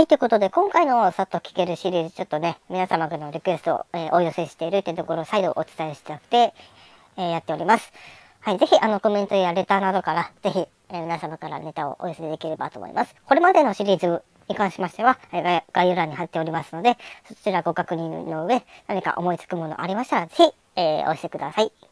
はい、ということで、今回のさっと聞けるシリーズ、ちょっとね、皆様からのリクエストを、えー、お寄せしているというところを再度お伝えしたくて、えー、やっております。はい、ぜひ、あの、コメントやレターなどから、ぜひ、えー、皆様からネタをお寄せできればと思います。これまでのシリーズに関しましては、え概要欄に貼っておりますので、そちらご確認の上、何か思いつくものありましたら、ぜひ、えー、お寄せください。